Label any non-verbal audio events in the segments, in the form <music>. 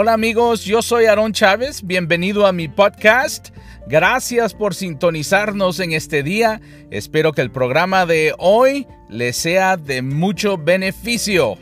Hola amigos, yo soy Aaron Chávez, bienvenido a mi podcast. Gracias por sintonizarnos en este día. Espero que el programa de hoy les sea de mucho beneficio.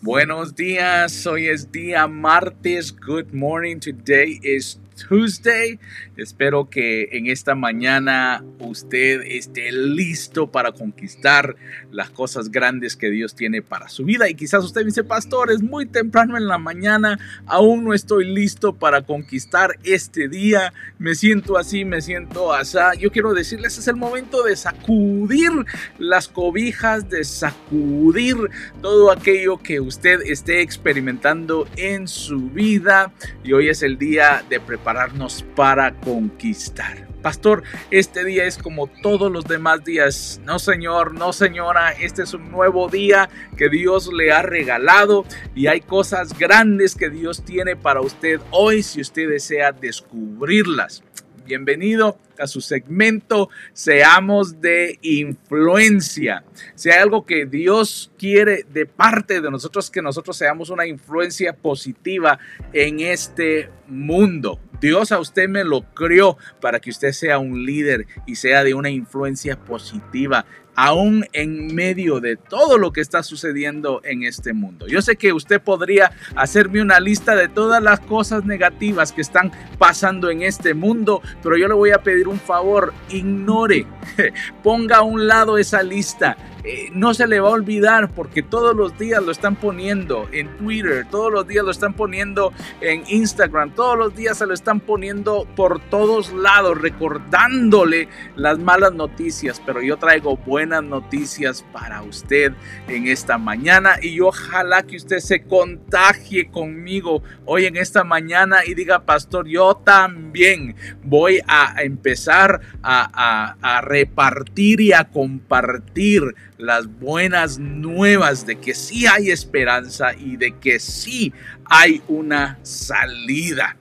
Buenos días, hoy es día martes. Good morning. Today is Tuesday. Espero que en esta mañana usted esté listo para conquistar las cosas grandes que Dios tiene para su vida. Y quizás usted dice, pastor, es muy temprano en la mañana, aún no estoy listo para conquistar este día. Me siento así, me siento así. Yo quiero decirles, es el momento de sacudir las cobijas, de sacudir todo aquello que usted esté experimentando en su vida. Y hoy es el día de preparar prepararnos para conquistar. Pastor, este día es como todos los demás días. No, señor, no, señora, este es un nuevo día que Dios le ha regalado y hay cosas grandes que Dios tiene para usted hoy si usted desea descubrirlas. Bienvenido su segmento Seamos de influencia. Si hay algo que Dios quiere de parte de nosotros, que nosotros seamos una influencia positiva en este mundo. Dios a usted me lo crió para que usted sea un líder y sea de una influencia positiva aún en medio de todo lo que está sucediendo en este mundo. Yo sé que usted podría hacerme una lista de todas las cosas negativas que están pasando en este mundo, pero yo le voy a pedir un favor, ignore, <laughs> ponga a un lado esa lista eh, no se le va a olvidar porque todos los días lo están poniendo en Twitter, todos los días lo están poniendo en Instagram, todos los días se lo están poniendo por todos lados, recordándole las malas noticias. Pero yo traigo buenas noticias para usted en esta mañana y ojalá que usted se contagie conmigo hoy en esta mañana y diga, pastor, yo también voy a empezar a, a repartir y a compartir las buenas nuevas de que sí hay esperanza y de que sí hay una salida.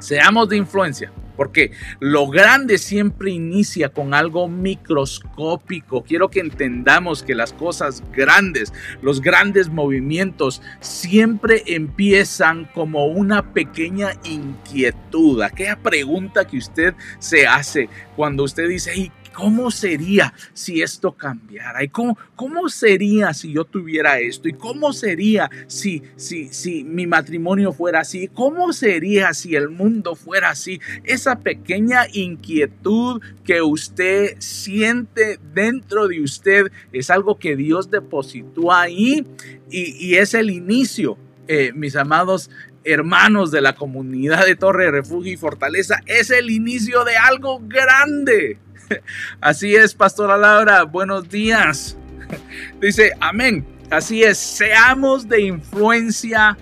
Seamos de influencia. Porque lo grande siempre inicia con algo microscópico. Quiero que entendamos que las cosas grandes, los grandes movimientos, siempre empiezan como una pequeña inquietud. Aquella pregunta que usted se hace cuando usted dice, ¿Cómo sería si esto cambiara? ¿Y cómo, cómo sería si yo tuviera esto? ¿Y cómo sería si, si, si mi matrimonio fuera así? ¿Cómo sería si el mundo fuera así? Esa pequeña inquietud que usted siente dentro de usted es algo que Dios depositó ahí y, es el inicio, eh, mis amados hermanos de la comunidad de Torre Refugio y Fortaleza, es el inicio de algo grande. <laughs> Así es, Pastora Laura, buenos días. <laughs> Dice, amén. Así es, seamos de influencia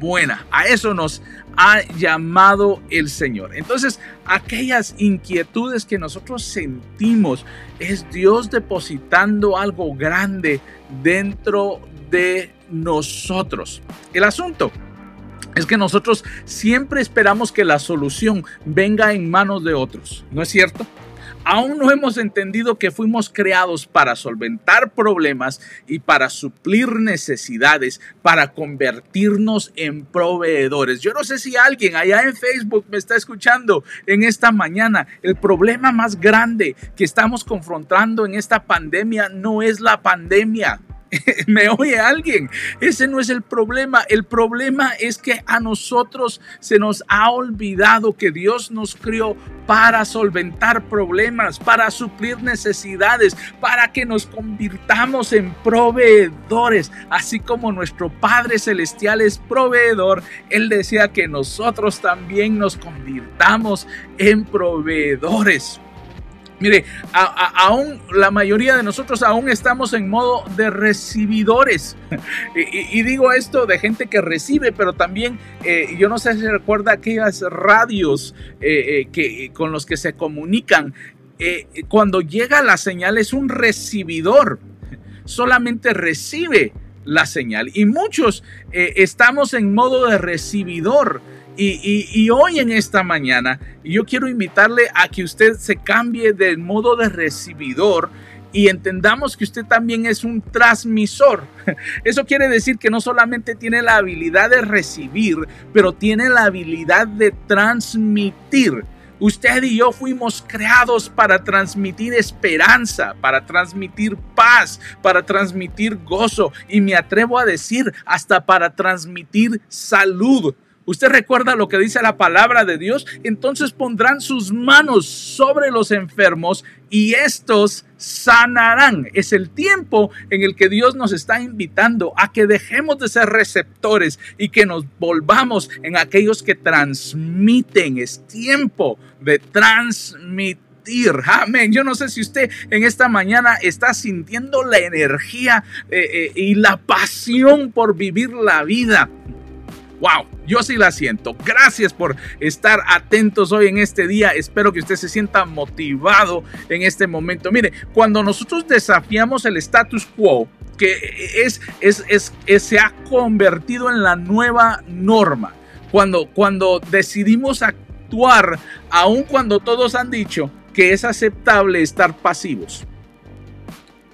buena. A eso nos ha llamado el Señor. Entonces, aquellas inquietudes que nosotros sentimos, es Dios depositando algo grande dentro de nosotros. El asunto es que nosotros siempre esperamos que la solución venga en manos de otros, ¿no es cierto? Aún no hemos entendido que fuimos creados para solventar problemas y para suplir necesidades, para convertirnos en proveedores. Yo no sé si alguien allá en Facebook me está escuchando en esta mañana. El problema más grande que estamos confrontando en esta pandemia no es la pandemia. <laughs> ¿Me oye alguien? Ese no es el problema. El problema es que a nosotros se nos ha olvidado que Dios nos crió para solventar problemas, para suplir necesidades, para que nos convirtamos en proveedores. Así como nuestro Padre Celestial es proveedor, Él decía que nosotros también nos convirtamos en proveedores. Mire, aún la mayoría de nosotros aún estamos en modo de recibidores. <laughs> y, digo esto de gente que recibe, pero también eh, yo no sé si recuerda aquellas radios eh, eh, que, con los que se comunican. cuando llega la señal es un recibidor. Solamente recibe la señal. Y muchos estamos en modo de recibidor Y, hoy en esta mañana yo quiero invitarle a que usted se cambie del modo de recibidor y entendamos que usted también es un transmisor. <laughs> Eso quiere decir que no solamente tiene la habilidad de recibir, pero tiene la habilidad de transmitir. Usted y yo fuimos creados para transmitir esperanza, para transmitir paz, para transmitir gozo y me atrevo a decir hasta para transmitir salud. ¿Usted recuerda lo que dice la palabra de Dios? Entonces pondrán sus manos sobre los enfermos y estos sanarán. Es el tiempo en el que Dios nos está invitando a que dejemos de ser receptores y que nos volvamos en aquellos que transmiten. Es tiempo de transmitir. Amén. Yo no sé si usted en esta mañana está sintiendo la energía eh, eh, y la pasión por vivir la vida. Wow, yo sí la siento. Gracias por estar atentos hoy en este día. Espero que usted se sienta motivado en este momento. Mire, cuando nosotros desafiamos el status quo, que es, es, es, se ha convertido en la nueva norma, cuando, cuando decidimos actuar, aun cuando todos han dicho que es aceptable estar pasivos.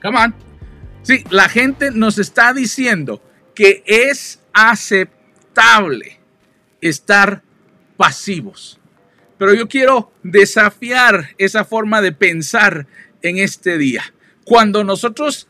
Come on. Sí, la gente nos está diciendo que es aceptable estar pasivos. Pero yo quiero desafiar esa forma de pensar en este día. Cuando nosotros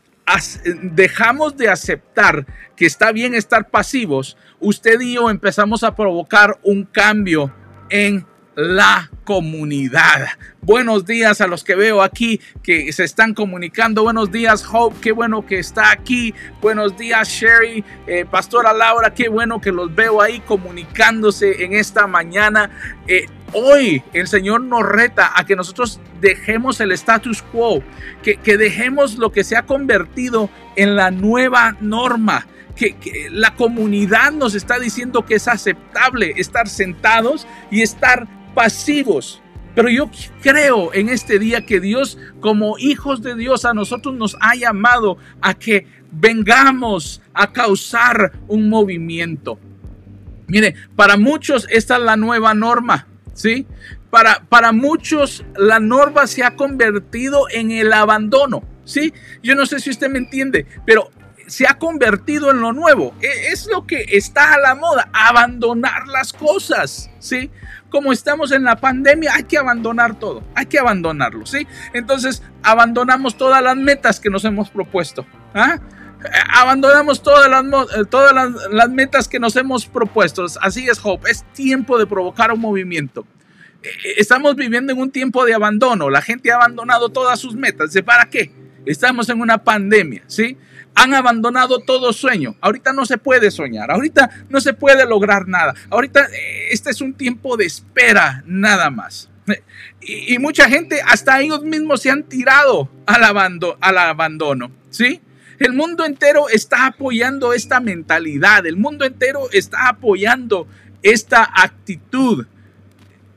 dejamos de aceptar que está bien estar pasivos, usted y yo empezamos a provocar un cambio en la comunidad. Buenos días a los que veo aquí que se están comunicando. Buenos días, Hope. Qué bueno que está aquí. Buenos días, Sherry. Eh, Pastora Laura, qué bueno que los veo ahí comunicándose en esta mañana. Eh, hoy el Señor nos reta a que nosotros dejemos el status quo, que, que dejemos lo que se ha convertido en la nueva norma. Que, que, la comunidad nos está diciendo que es aceptable estar sentados y estar pasivos. Pero yo creo en este día que Dios, como hijos de Dios, a nosotros nos ha llamado a que vengamos a causar un movimiento. Mire, para muchos esta es la nueva norma, ¿sí? Para, para muchos la norma se ha convertido en el abandono, ¿sí? Yo no sé si usted me entiende, pero se ha convertido en lo nuevo. E, es lo que está a la moda, abandonar las cosas, ¿sí? Como estamos en la pandemia, hay que abandonar todo, hay que abandonarlo, ¿sí? Entonces, abandonamos todas las metas que nos hemos propuesto. ¿ah? Abandonamos todas las, eh, todas las, metas que nos hemos propuesto. Así es, Hope. Es tiempo de provocar un movimiento e, e, estamos viviendo en un tiempo de abandono. La gente ha abandonado todas sus metas. ¿Para qué? Estamos en una pandemia, ¿sí? Han abandonado todo sueño. Ahorita no se puede soñar, ahorita no se puede lograr nada. Ahorita eh, este es un tiempo de espera nada más. Y, mucha gente, hasta ellos mismos se han tirado al, al abandono, ¿sí? El mundo entero está apoyando esta mentalidad, el mundo entero está apoyando esta actitud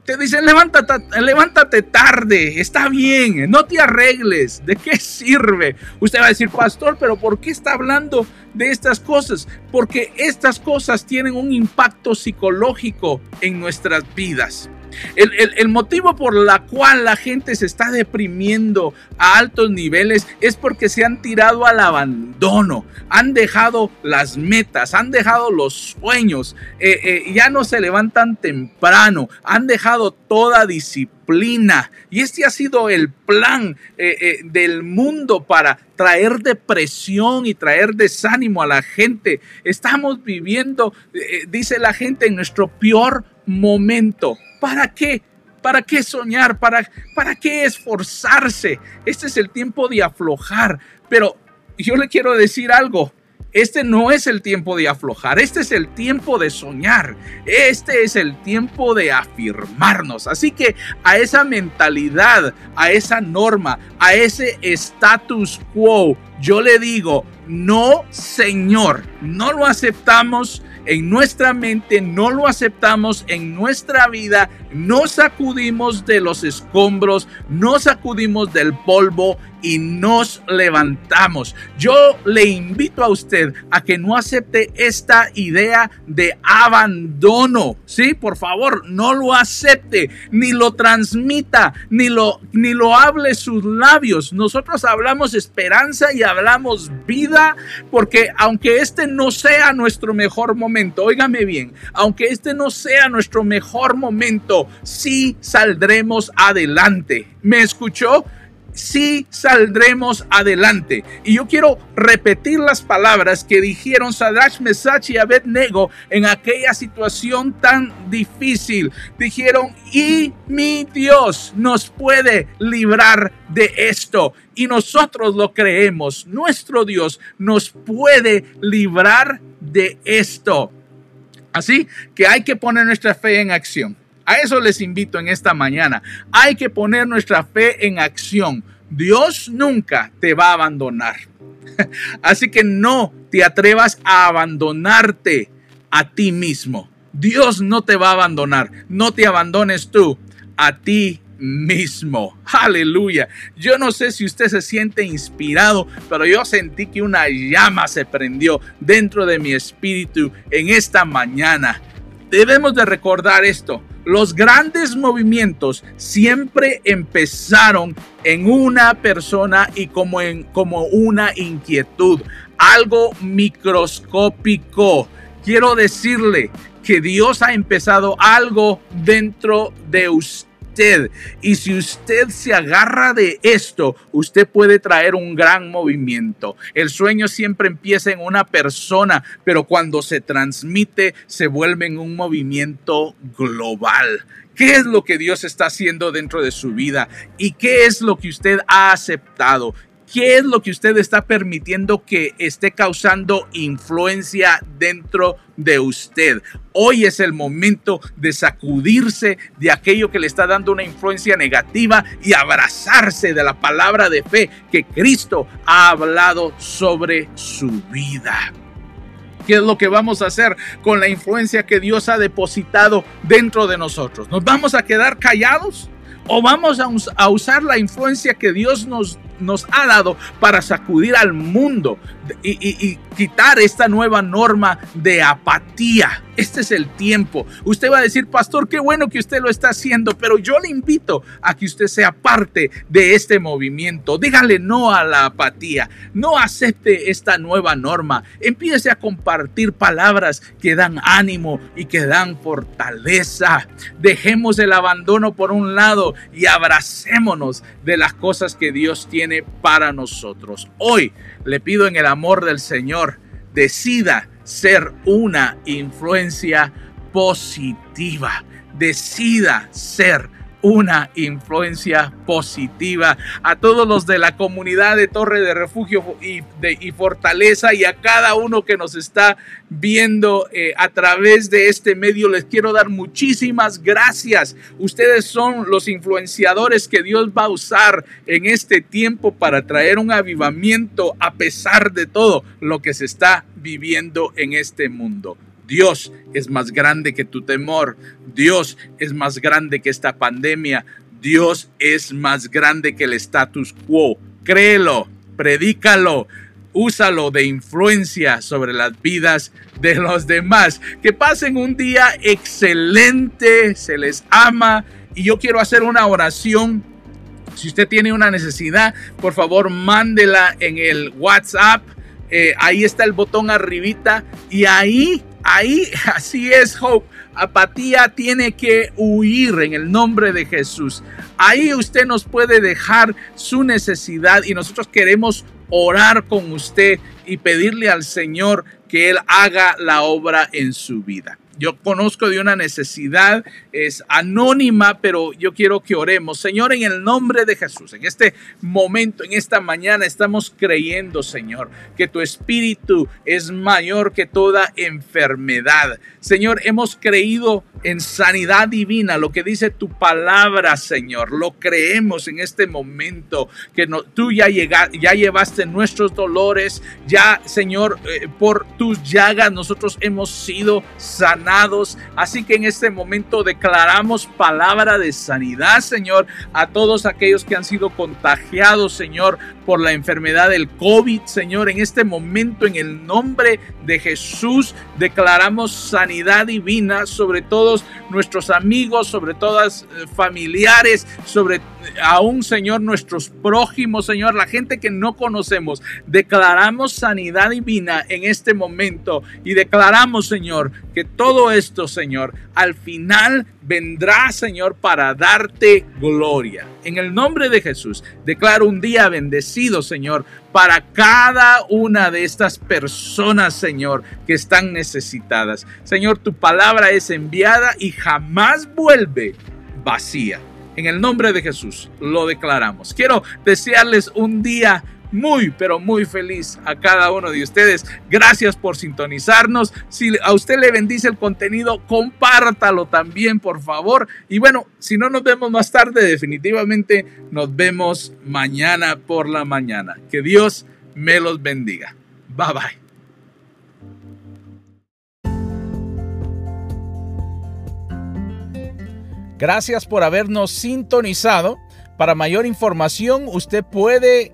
te dicen, levántate, levántate tarde, está bien, no te arregles, ¿de qué sirve? Usted va a decir, pastor, pero ¿por qué está hablando de estas cosas? Porque estas cosas tienen un impacto psicológico en nuestras vidas. El, motivo por la cual la gente se está deprimiendo a altos niveles es porque se han tirado al abandono, han dejado las metas, han dejado los sueños, eh, eh, ya no se levantan temprano, han dejado toda disciplina. Y este ha sido el plan eh, del mundo para traer depresión y traer desánimo a la gente. Estamos viviendo, dice la gente, en nuestro peor momento. ¿Para qué? ¿Para qué soñar? ¿Para, ¿Para qué esforzarse? Este es el tiempo de aflojar. Pero yo le quiero decir algo. Este no es el tiempo de aflojar, este es el tiempo de soñar, este es el tiempo de afirmarnos. Así que a esa mentalidad, a esa norma, a ese status quo, yo le digo, no, Señor, no lo aceptamos en nuestra mente, no lo aceptamos en nuestra vida, nos sacudimos de los escombros, nos sacudimos del polvo y nos levantamos. Yo le invito a usted a que no acepte esta idea de abandono. Sí, por favor, no lo acepte, ni lo transmita, ni lo, ni lo hable sus labios. Nosotros hablamos esperanza y hablamos vida, porque aunque este no sea nuestro mejor momento, óigame bien, aunque este no sea nuestro mejor momento, sí saldremos adelante. ¿Me escuchó? Sí saldremos adelante. Y yo quiero repetir las palabras que dijeron Sadrach, Mesach y Abednego en aquella situación tan difícil. Dijeron, y mi Dios nos puede librar de esto. Y nosotros lo creemos. Nuestro Dios nos puede librar de esto. Así que hay que poner nuestra fe en acción. A eso les invito en esta mañana. Hay que poner nuestra fe en acción. Dios nunca te va a abandonar. <laughs> Así que no te atrevas a abandonarte a ti mismo. Dios no te va a abandonar. No te abandones tú a ti mismo. Aleluya. Yo no sé si usted se siente inspirado, pero yo sentí que una llama se prendió dentro de mi espíritu en esta mañana. Debemos de recordar esto. Los grandes movimientos siempre empezaron en una persona y como, en, como una inquietud, algo microscópico. Quiero decirle que Dios ha empezado algo dentro de usted y si usted se agarra de esto, usted puede traer un gran movimiento. El sueño siempre empieza en una persona, pero cuando se transmite se vuelve en un movimiento global. ¿Qué es lo que Dios está haciendo dentro de su vida? ¿Y qué es lo que usted ha aceptado? ¿Qué es lo que usted está permitiendo que esté causando influencia dentro de usted? Hoy es el momento de sacudirse de aquello que le está dando una influencia negativa y abrazarse de la palabra de fe que Cristo ha hablado sobre su vida. ¿Qué es lo que vamos a hacer con la influencia que Dios ha depositado dentro de nosotros? ¿Nos vamos a quedar callados? ¿O vamos a, usar la influencia que Dios nos nos ha dado para sacudir al mundo y, quitar esta nueva norma de apatía. Este es el tiempo. Usted va a decir, pastor, qué bueno que usted lo está haciendo, pero yo le invito a que usted sea parte de este movimiento. Dígale no a la apatía. No acepte esta nueva norma. Empiece a compartir palabras que dan ánimo y que dan fortaleza. Dejemos el abandono por un lado y abracémonos de las cosas que Dios tiene para nosotros. Hoy le pido en el amor del Señor, decida ser una influencia positiva. Decida ser una influencia positiva a todos los de la comunidad de Torre de Refugio y, de, Fortaleza y a cada uno que nos está viendo eh, a través de este medio. Les quiero dar muchísimas gracias. Ustedes son los influenciadores que Dios va a usar en este tiempo para traer un avivamiento a pesar de todo lo que se está viviendo en este mundo. Dios es más grande que tu temor. Dios es más grande que esta pandemia. Dios es más grande que el status quo. Créelo, predícalo, úsalo de influencia sobre las vidas de los demás. Que pasen un día excelente, se les ama. Y yo quiero hacer una oración. Si usted tiene una necesidad, por favor, mándela en el WhatsApp. Eh, ahí está el botón arribita y ahí Ahí, <laughs> así es, Hope. Apatía tiene que huir en el nombre de Jesús. Ahí usted nos puede dejar su necesidad y nosotros queremos orar con usted y pedirle al Señor que Él haga la obra en su vida. Yo conozco de una necesidad, es anónima, pero yo quiero que oremos. Señor, en el nombre de Jesús, en este momento, en esta mañana, estamos creyendo, Señor, que tu espíritu es mayor que toda enfermedad. Señor, hemos creído en sanidad divina, lo que dice tu palabra, Señor. Lo creemos en este momento, que no, tú ya, ya llevaste nuestros dolores, ya, Señor, eh, por tus llagas nosotros hemos sido sanados. Así que en este momento declaramos palabra de sanidad, Señor, a todos aquellos que han sido contagiados, Señor, por la enfermedad del COVID, Señor. En este momento, en el nombre de Jesús, declaramos sanidad divina sobre todos nuestros amigos, sobre todas eh, familiares, sobre eh, aún, Señor, nuestros prójimos, Señor, la gente que no conocemos. Declaramos sanidad divina en este momento y declaramos, Señor, que todo esto, Señor, al final vendrá, Señor, para darte gloria. En el nombre de Jesús, declaro un día bendecido, Señor, para cada una de estas personas, Señor, que están necesitadas. Señor, tu palabra es enviada y jamás vuelve vacía. En el nombre de Jesús lo declaramos. Quiero desearles un día muy, pero muy feliz a cada uno de ustedes. Gracias por sintonizarnos. Si a usted le bendice el contenido, compártalo también, por favor. Y bueno, si no nos vemos más tarde, definitivamente nos vemos mañana por la mañana. Que Dios me los bendiga. Bye bye. Gracias por habernos sintonizado. Para mayor información, usted puede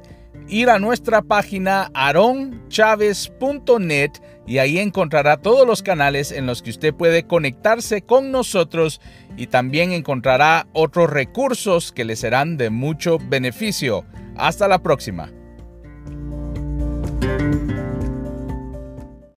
ir a nuestra página aronchavez.net y ahí encontrará todos los canales en los que usted puede conectarse con nosotros y también encontrará otros recursos que le serán de mucho beneficio. Hasta la próxima.